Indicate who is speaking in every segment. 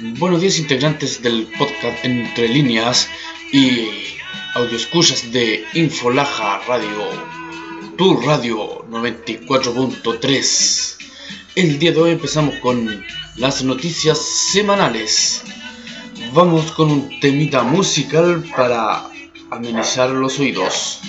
Speaker 1: Buenos días integrantes del podcast Entre Líneas y escuchas de Infolaja Radio, tu radio 94.3. El día de hoy empezamos con las noticias semanales. Vamos con un temita musical para amenizar los oídos.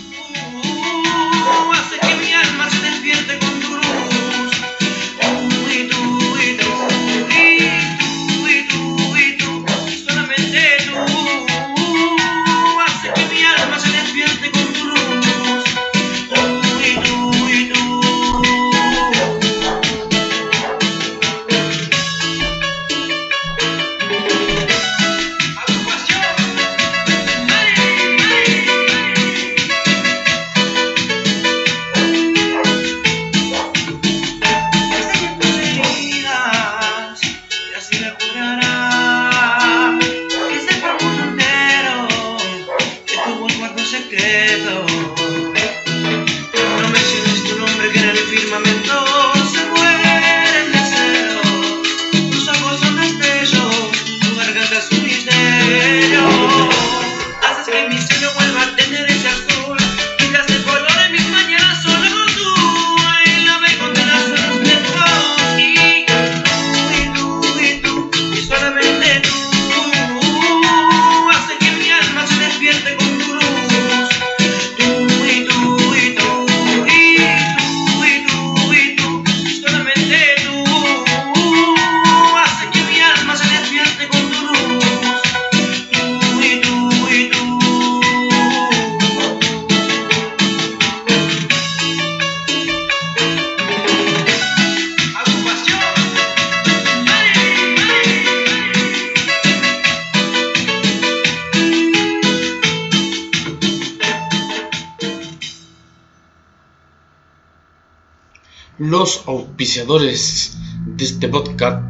Speaker 1: Auspiciadores de este podcast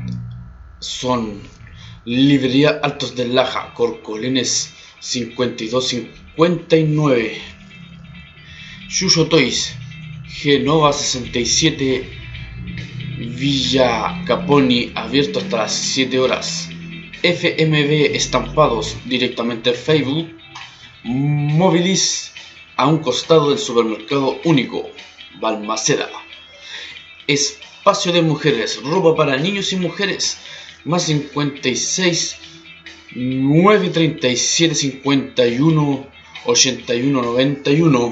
Speaker 1: son Librería Altos de Laja, Corcolenes 5259, Yuyo Toys, Genova 67, Villa Caponi, abierto hasta las 7 horas, FMB Estampados, directamente Facebook, Movilis, a un costado del supermercado único, Balmaceda. Espacio de mujeres, ropa para niños y mujeres, más 56 937 51 81 91.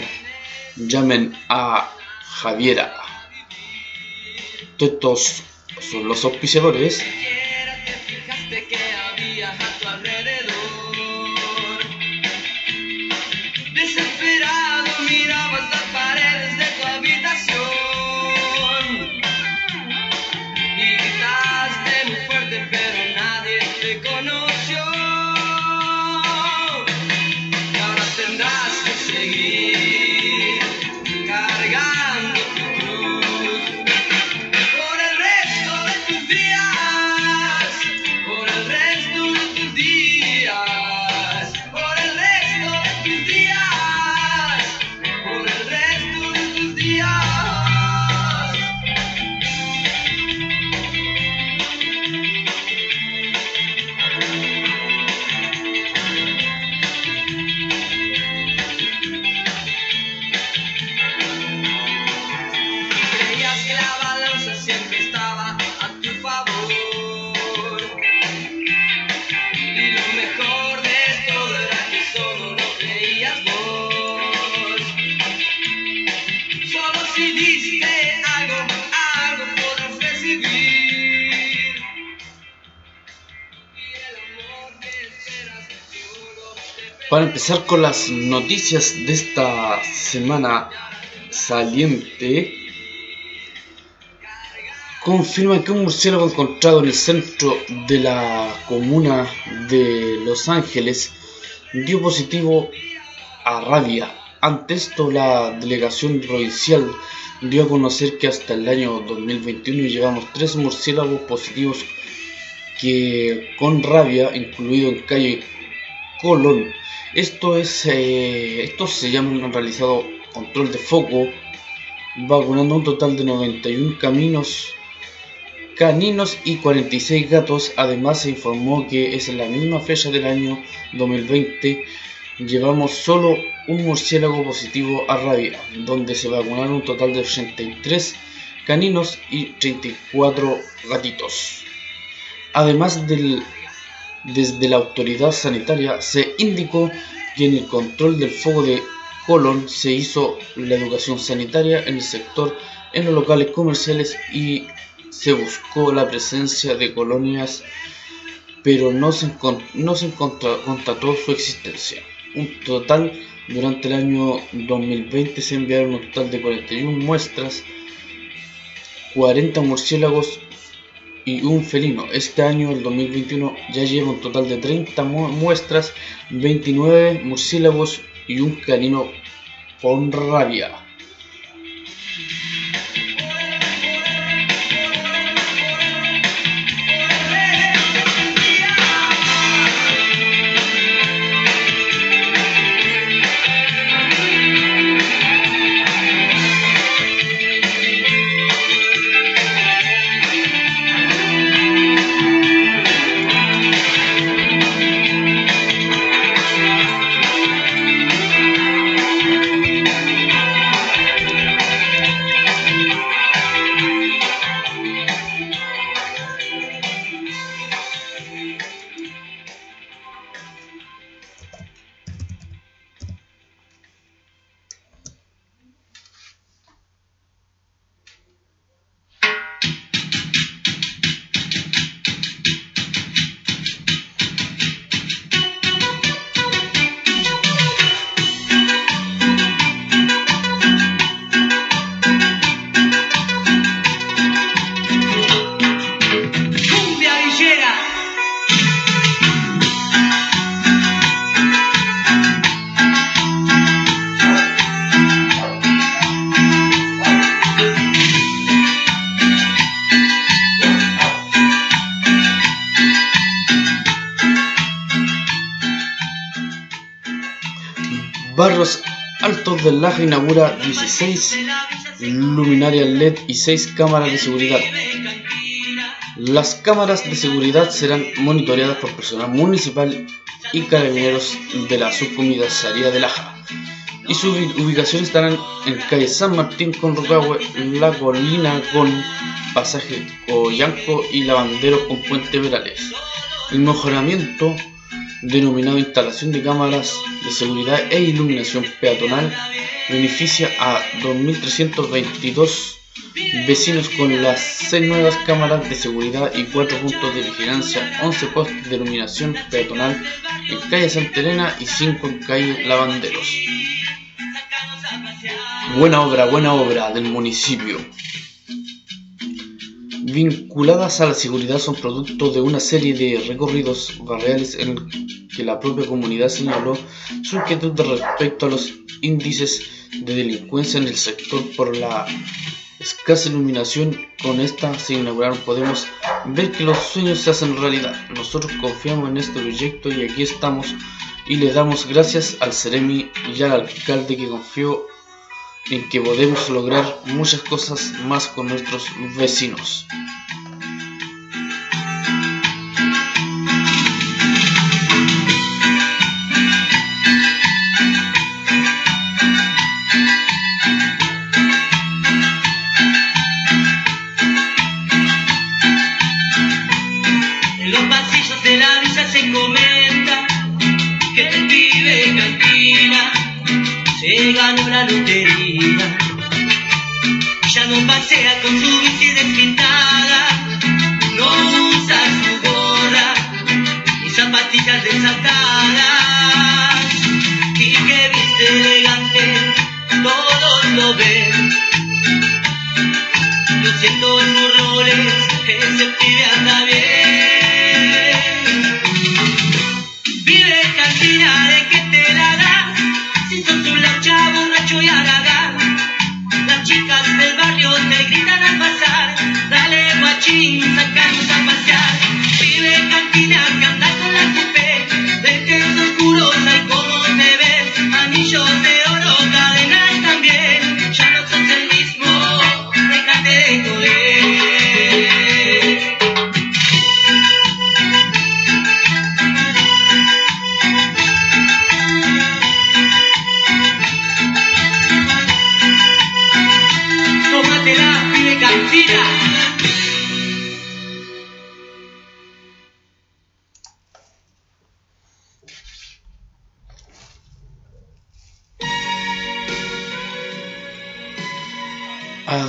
Speaker 1: Llamen a Javiera. Estos son los auspiciadores. Empezar con las noticias de esta semana saliente, confirman que un murciélago encontrado en el centro de la comuna de Los Ángeles dio positivo a rabia. Ante esto, la delegación provincial dio a conocer que hasta el año 2021 llevamos tres murciélagos positivos que con rabia, incluido en calle Colón, esto es, eh, se llaman, han realizado control de foco, vacunando un total de 91 caminos caninos y 46 gatos. Además se informó que es en la misma fecha del año 2020 llevamos solo un murciélago positivo a rabia, donde se vacunaron un total de 83 caninos y 34 gatitos. Además del, desde la autoridad sanitaria se indicó que en el control del fuego de colon se hizo la educación sanitaria en el sector, en los locales comerciales y se buscó la presencia de colonias, pero no se, no se constató su existencia. Un total, durante el año 2020 se enviaron un total de 41 muestras, 40 murciélagos y un felino. Este año, el 2021, ya lleva un total de 30 muestras, 29 murciélagos y un canino con rabia. Inaugura 16 luminarias LED y 6 cámaras de seguridad. Las cámaras de seguridad serán monitoreadas por personal municipal y carabineros de la subcomisaría de Laja. Y su ubicación estarán en calle San Martín con Rocahue, La Colina con Pasaje Coyanco y Lavandero con Puente Verales. El mejoramiento denominado instalación de cámaras de seguridad e iluminación peatonal, beneficia a 2.322 vecinos con las 6 nuevas cámaras de seguridad y 4 puntos de vigilancia, 11 postes de iluminación peatonal en calle Santa Elena y 5 en calle Lavanderos. Buena obra, buena obra del municipio vinculadas a la seguridad son producto de una serie de recorridos barriales en que la propia comunidad señaló su inquietud respecto a los índices de delincuencia en el sector por la escasa iluminación. Con esta se inauguraron podemos ver que los sueños se hacen realidad. Nosotros confiamos en este proyecto y aquí estamos y le damos gracias al Ceremi y al alcalde que confió en que podemos lograr muchas cosas más con nuestros vecinos.
Speaker 2: De la villa se comenta que el pibe cantina se ganó la lotería. Ya no pasea con su bici despintada, no usa su gorra ni zapatillas desatadas. Y que viste elegante, todos lo ven. Yo siento sus roles, ese pibe anda bien.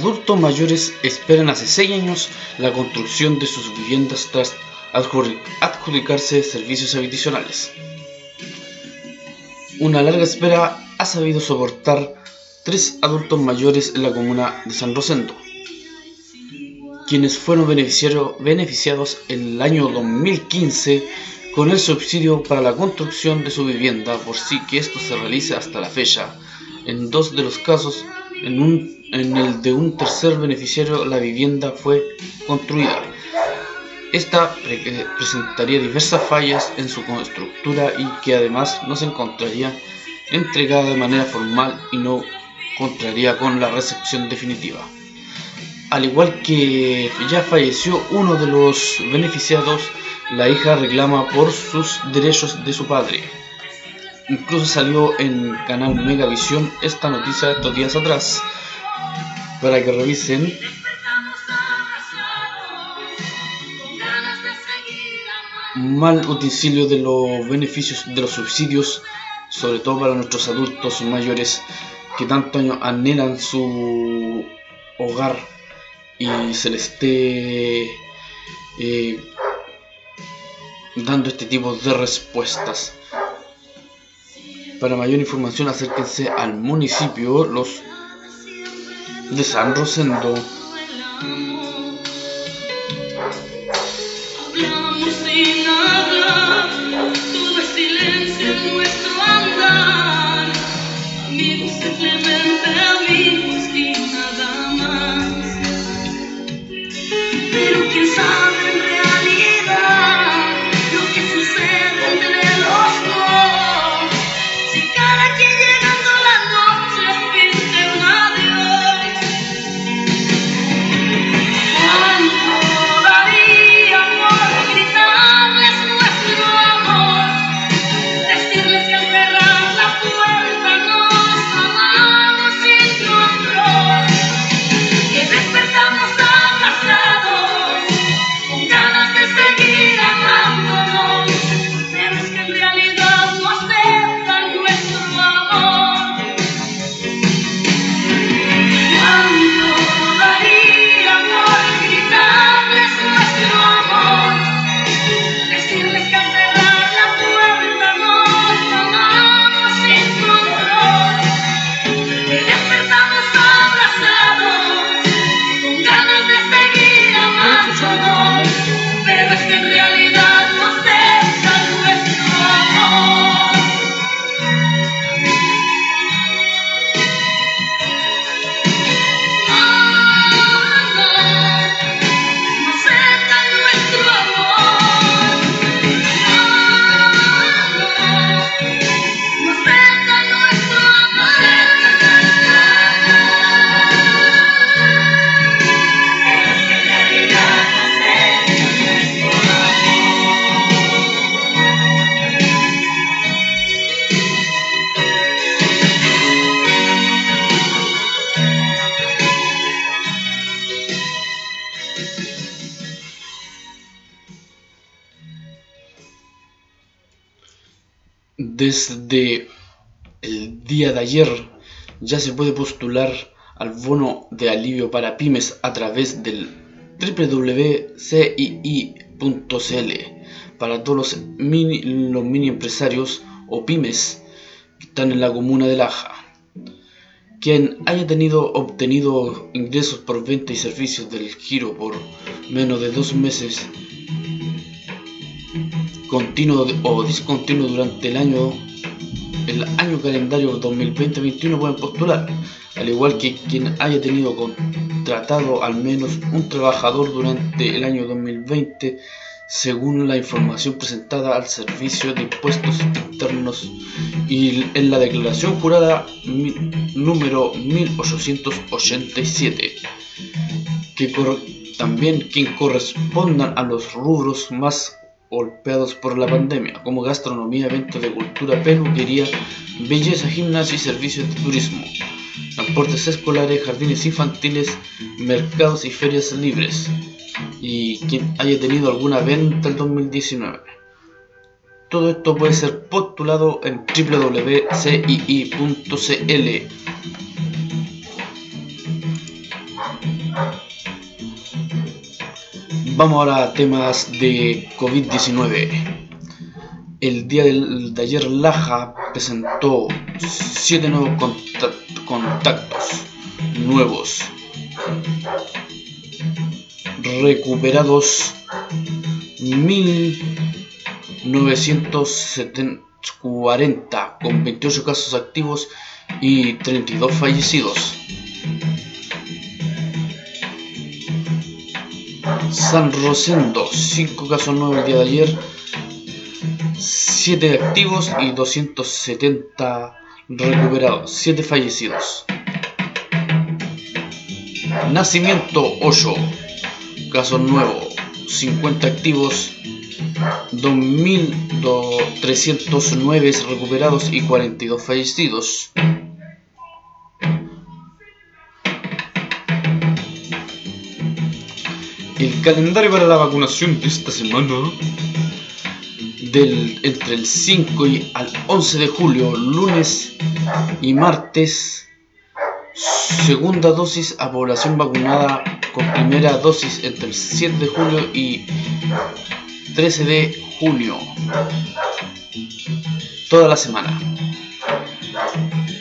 Speaker 1: Adultos mayores esperan hace 6 años la construcción de sus viviendas tras adjudicarse servicios adicionales. Una larga espera ha sabido soportar tres adultos mayores en la comuna de San Rosendo, quienes fueron beneficiados en el año 2015 con el subsidio para la construcción de su vivienda, por si que esto se realice hasta la fecha. En dos de los casos, en, el de un tercer beneficiario, la vivienda fue construida. Esta presentaría diversas fallas en su estructura y que además no se encontraría entregada de manera formal y no contraría con la recepción definitiva. Al igual que ya falleció uno de los beneficiados, la hija reclama por sus derechos de su padre. Incluso salió en canal Megavisión esta noticia estos días atrás para que revisen mal utensilio de los beneficios de los subsidios, sobre todo para nuestros adultos mayores que tanto anhelan su hogar y se les esté eh, dando este tipo de respuestas. Para mayor información acérquense al municipio los de San Rosendo. I can't get Desde el día de ayer ya se puede postular al bono de alivio para pymes a través del www.cii.cl para todos los mini, los mini empresarios o pymes que están en la comuna de Laja. Quien haya tenido obtenido ingresos por venta y servicios del giro por menos de dos meses continuo o discontinuo durante el año el año calendario 2020-2021 pueden postular, al igual que quien haya tenido contratado al menos un trabajador durante el año 2020, según la información presentada al Servicio de Impuestos Internos y en la declaración jurada número 1887, que también quien correspondan a los rubros más golpeados por la pandemia, como gastronomía, eventos de cultura, peluquería, belleza, gimnasio y servicios de turismo, transportes escolares, jardines infantiles, mercados y ferias libres, y quien haya tenido alguna venta el 2019. Todo esto puede ser postulado en www.cii.cl. Vamos ahora a temas de COVID-19. El día de ayer Laja presentó 7 nuevos contactos nuevos recuperados 1940 con 28 casos activos y 32 fallecidos. San Rosendo, 5 casos nuevos el día de ayer, 7 activos y 270 recuperados, 7 fallecidos. Nacimiento 8, casos nuevos, 50 activos, 2.309 recuperados y 42 fallecidos. Calendario para la vacunación de esta semana, del, entre el 5 y al 11 de julio, lunes y martes, segunda dosis a población vacunada con primera dosis entre el 7 de julio y 13 de junio. Toda la semana.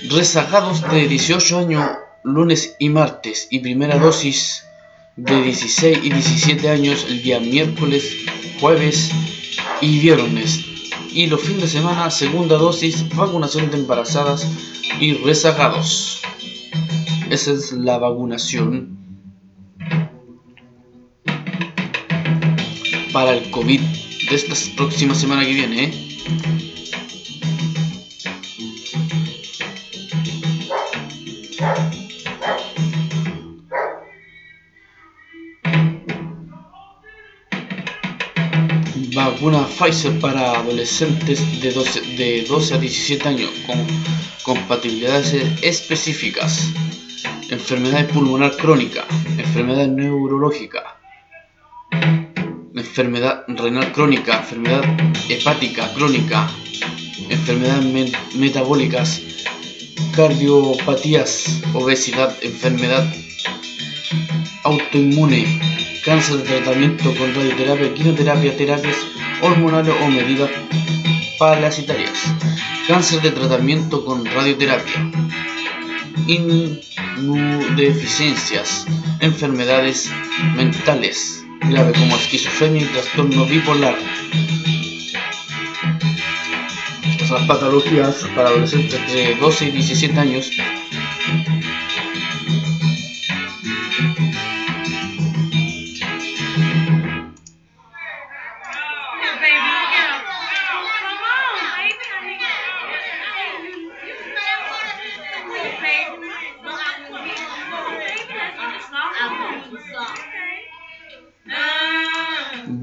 Speaker 1: Rezagados de 18 años, lunes y martes, y primera dosis de 16 y 17 años el día miércoles, jueves y viernes. Y los fines de semana, segunda dosis, vacunación de embarazadas y rezagados. Esa es la vacunación para el COVID de esta próxima semana que viene. ¿eh? Pfizer para adolescentes de 12, de 12 a 17 años con compatibilidades específicas. Enfermedad pulmonar crónica, enfermedad neurológica, enfermedad renal crónica, enfermedad hepática crónica, enfermedades metabólicas, cardiopatías, obesidad, enfermedad autoinmune, cáncer de tratamiento con radioterapia, quimioterapia, terapias hormonales o medidas parasitarias, cáncer de tratamiento con radioterapia, inmunodeficiencias, enfermedades mentales, grave como esquizofrenia y trastorno bipolar. Las patologías para adolescentes de 12 y 17 años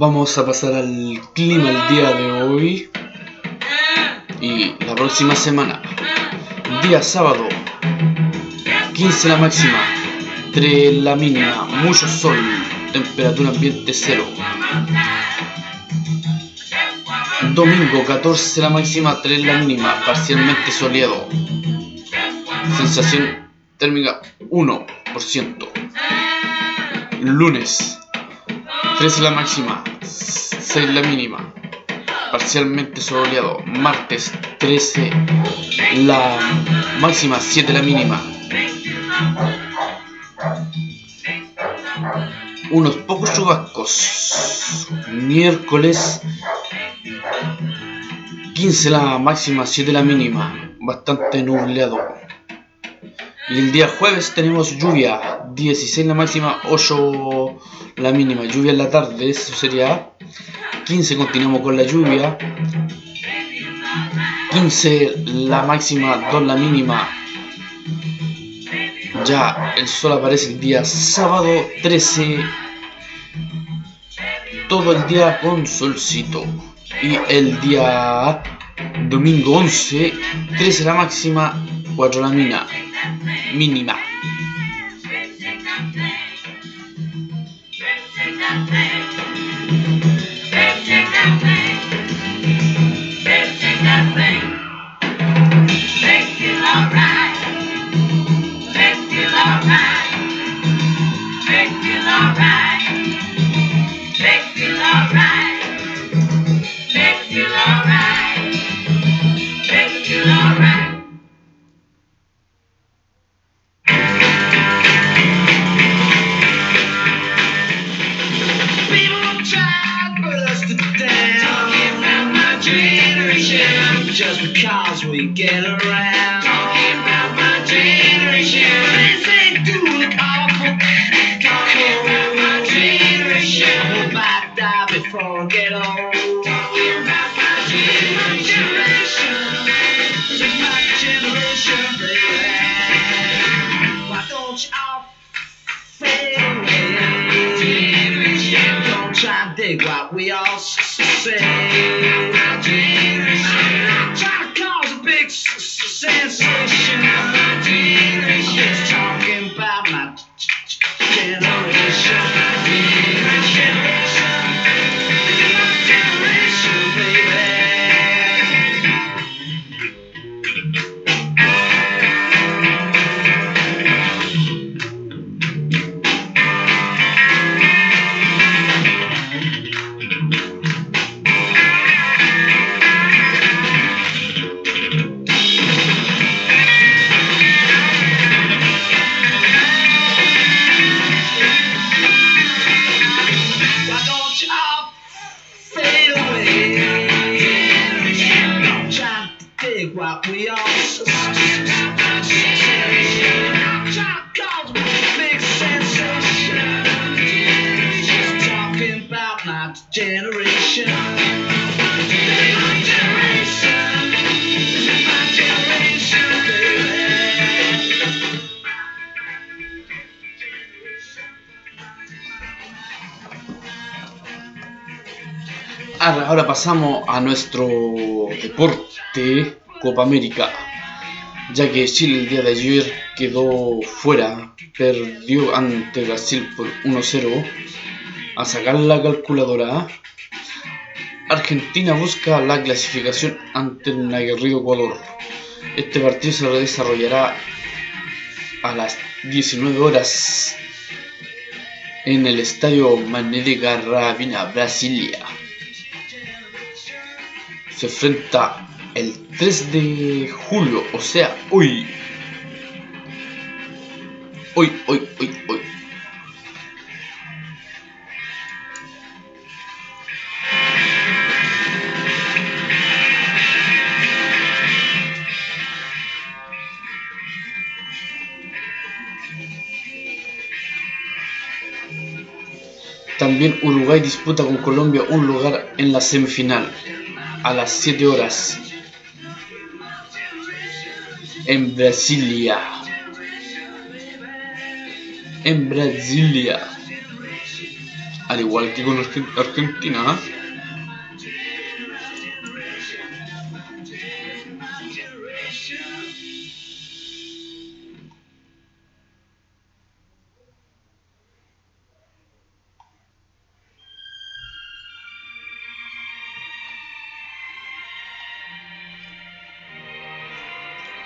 Speaker 1: Vamos a pasar al clima el día de hoy y la próxima semana. Día sábado, 15 la máxima, 3 la mínima, mucho sol, temperatura ambiente cero. Domingo, 14 la máxima, 3 la mínima, parcialmente soleado. Sensación térmica 1%. Lunes, 13 la máxima, 6 la mínima, parcialmente soleado. Martes 13 la máxima, 7 la mínima. Unos pocos chubascos. Miércoles 15 la máxima, 7 la mínima. Bastante nubleado. Y el día jueves tenemos lluvia, 16 la máxima, 8 la mínima, lluvia en la tarde, eso sería 15, continuamos con la lluvia, 15 la máxima, 2 la mínima, ya el sol aparece el día sábado 13, todo el día con solcito, y el día domingo 11, 13 la máxima, 4 la mínima mínima. Ahora, ahora pasamos a nuestro deporte Copa América, ya que Chile el día de ayer quedó fuera, perdió ante Brasil por 1-0. A sacar la calculadora, Argentina busca la clasificación ante el aguerrido Ecuador. Este partido se desarrollará a las 19 horas en el estadio Mané de Brasilia se enfrenta el 3 de julio, o sea, hoy. Hoy, hoy, hoy, hoy. También Uruguay disputa con Colombia un lugar en la semifinal a las 7 horas en Brasilia. En Brasilia. Al igual que con Argen- Argentina. ¿ah?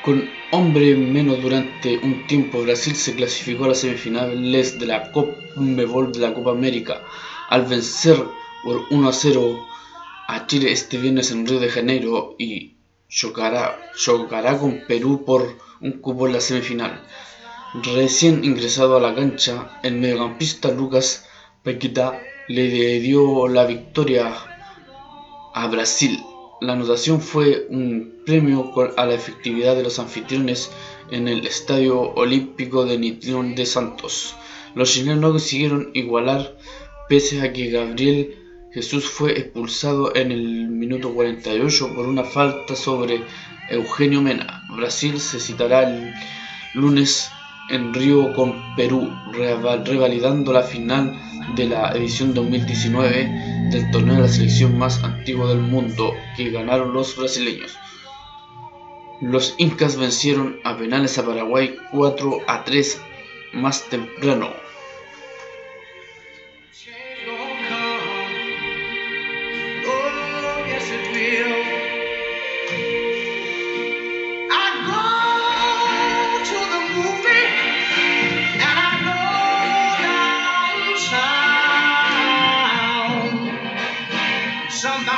Speaker 1: Con hombre menos durante un tiempo, Brasil se clasificó a las semifinales de la de la Copa América al vencer por 1 a 0 a Chile este viernes en Río de Janeiro y chocará, con Perú por un cupo en la semifinal. Recién ingresado a la cancha, el mediocampista Lucas Paquetá le dio la victoria a Brasil. La anotación fue un premio a la efectividad de los anfitriones en el Estadio Olímpico de Nitrión de Santos. Los chilenos no consiguieron igualar pese a que Gabriel Jesús fue expulsado en el minuto 48 por una falta sobre Eugenio Mena. Brasil se citará el lunes en Río con Perú, reva- revalidando la final de la edición 2019 del torneo de la selección más antiguo del mundo que ganaron los brasileños. Los incas vencieron a penales a Paraguay 4 a 3 más temprano.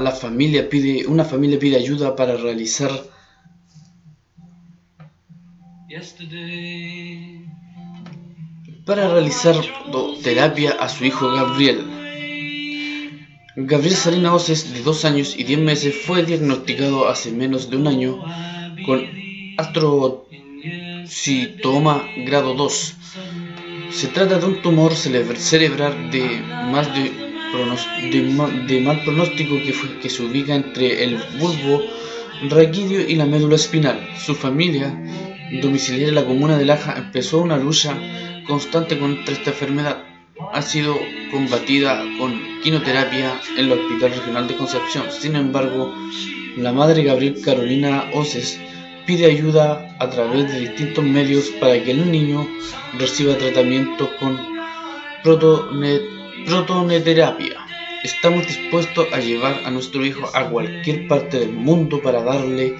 Speaker 1: La familia pide, una familia pide ayuda para realizar para realizar terapia a su hijo Gabriel. Gabriel Salina Oces, de 2 años y 10 meses, fue diagnosticado hace menos de un año con astrocitoma grado 2. Se trata de un tumor cerebral de, más de, de ma- de mal pronóstico que, fue- que se ubica entre el bulbo raquídeo y la médula espinal. Su familia, domiciliaria en la comuna de Laja, empezó una lucha constante contra esta enfermedad. Ha sido combatida con quimioterapia en el Hospital Regional de Concepción. Sin embargo, la madre Gabriel Carolina Oces pide ayuda a través de distintos medios para que el niño reciba tratamiento con protone- protoneterapia. Estamos dispuestos a llevar a nuestro hijo a cualquier parte del mundo para darle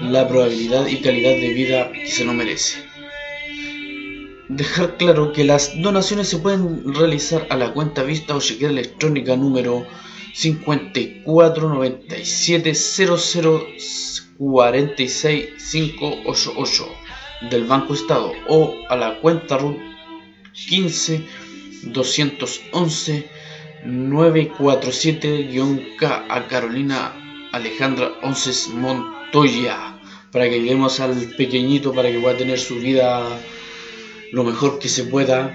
Speaker 1: la probabilidad y calidad de vida que se lo merece. Dejar claro que las donaciones se pueden realizar a la cuenta vista o chequera electrónica número 5419700465588 del Banco Estado o a la cuenta RUT 15 211 947-K a Carolina Alejandra Onces Montoya para que ayudemos al pequeñito para que pueda tener su vida lo mejor que se pueda.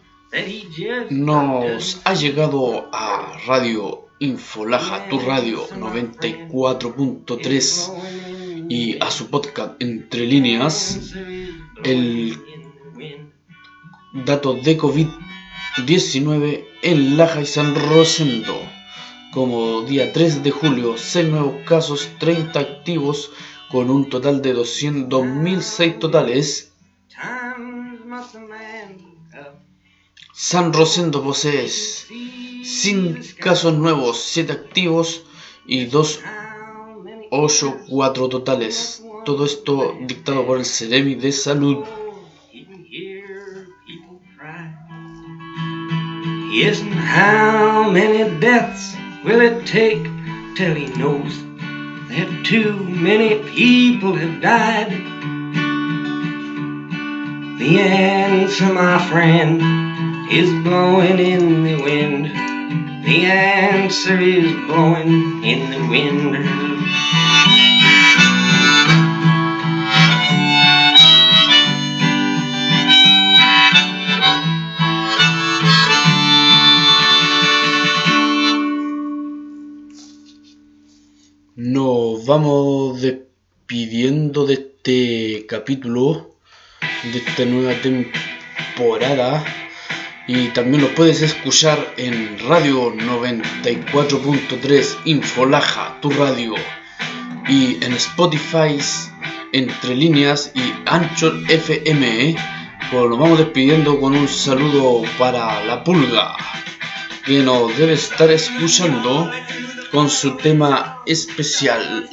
Speaker 1: Nos ha llegado a Radio Infolaja, tu radio 94.3
Speaker 3: y a su podcast Entre Líneas el dato de COVID-19 en Laja y San Rosendo. Como día 3 de julio, 6 nuevos casos, 30 activos, con un total de 200.006 totales. San Rosendo posee sin casos nuevos, 7 activos y 2, 8, 4 totales. Todo esto dictado por el Ceremi de Salud.
Speaker 4: Yes, and how many deaths will it take till he knows that too many people have died? The answer, my friend, is blowing in the wind. The answer is blowing in the wind.
Speaker 3: Nos vamos despidiendo de este capítulo, de esta nueva temporada. Y también lo puedes escuchar en Radio 94.3 Infolaja, tu radio. Y en Spotify, Entre Líneas y Anchor FM. Pues nos vamos despidiendo con un saludo para la pulga, que nos debe estar escuchando con su tema especial.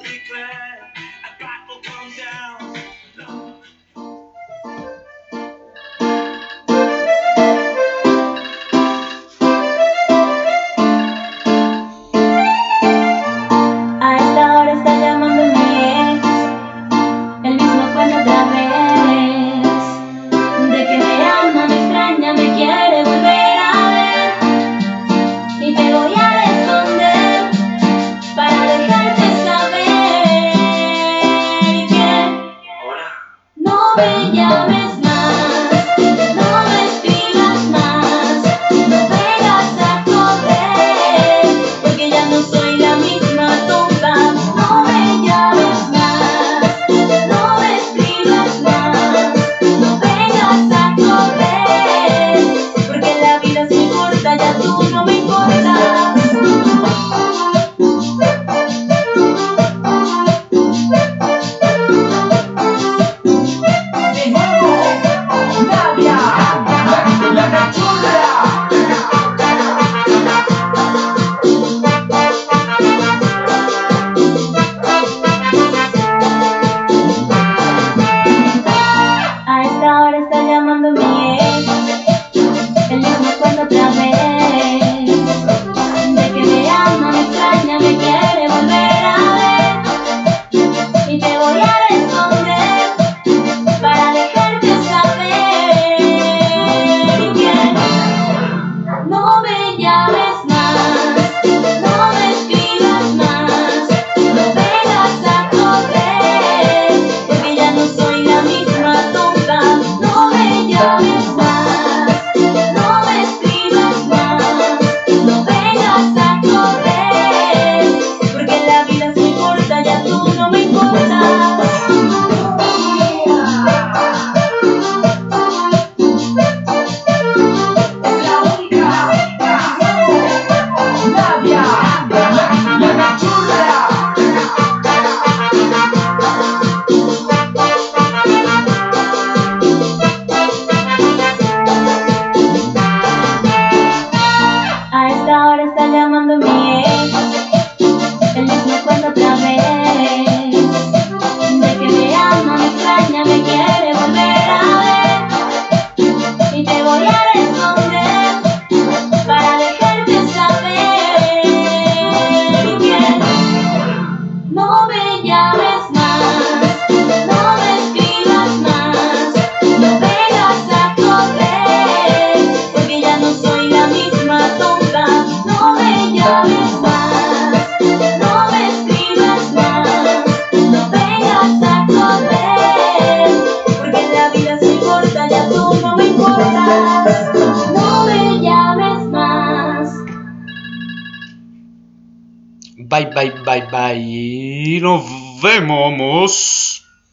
Speaker 1: Vemo,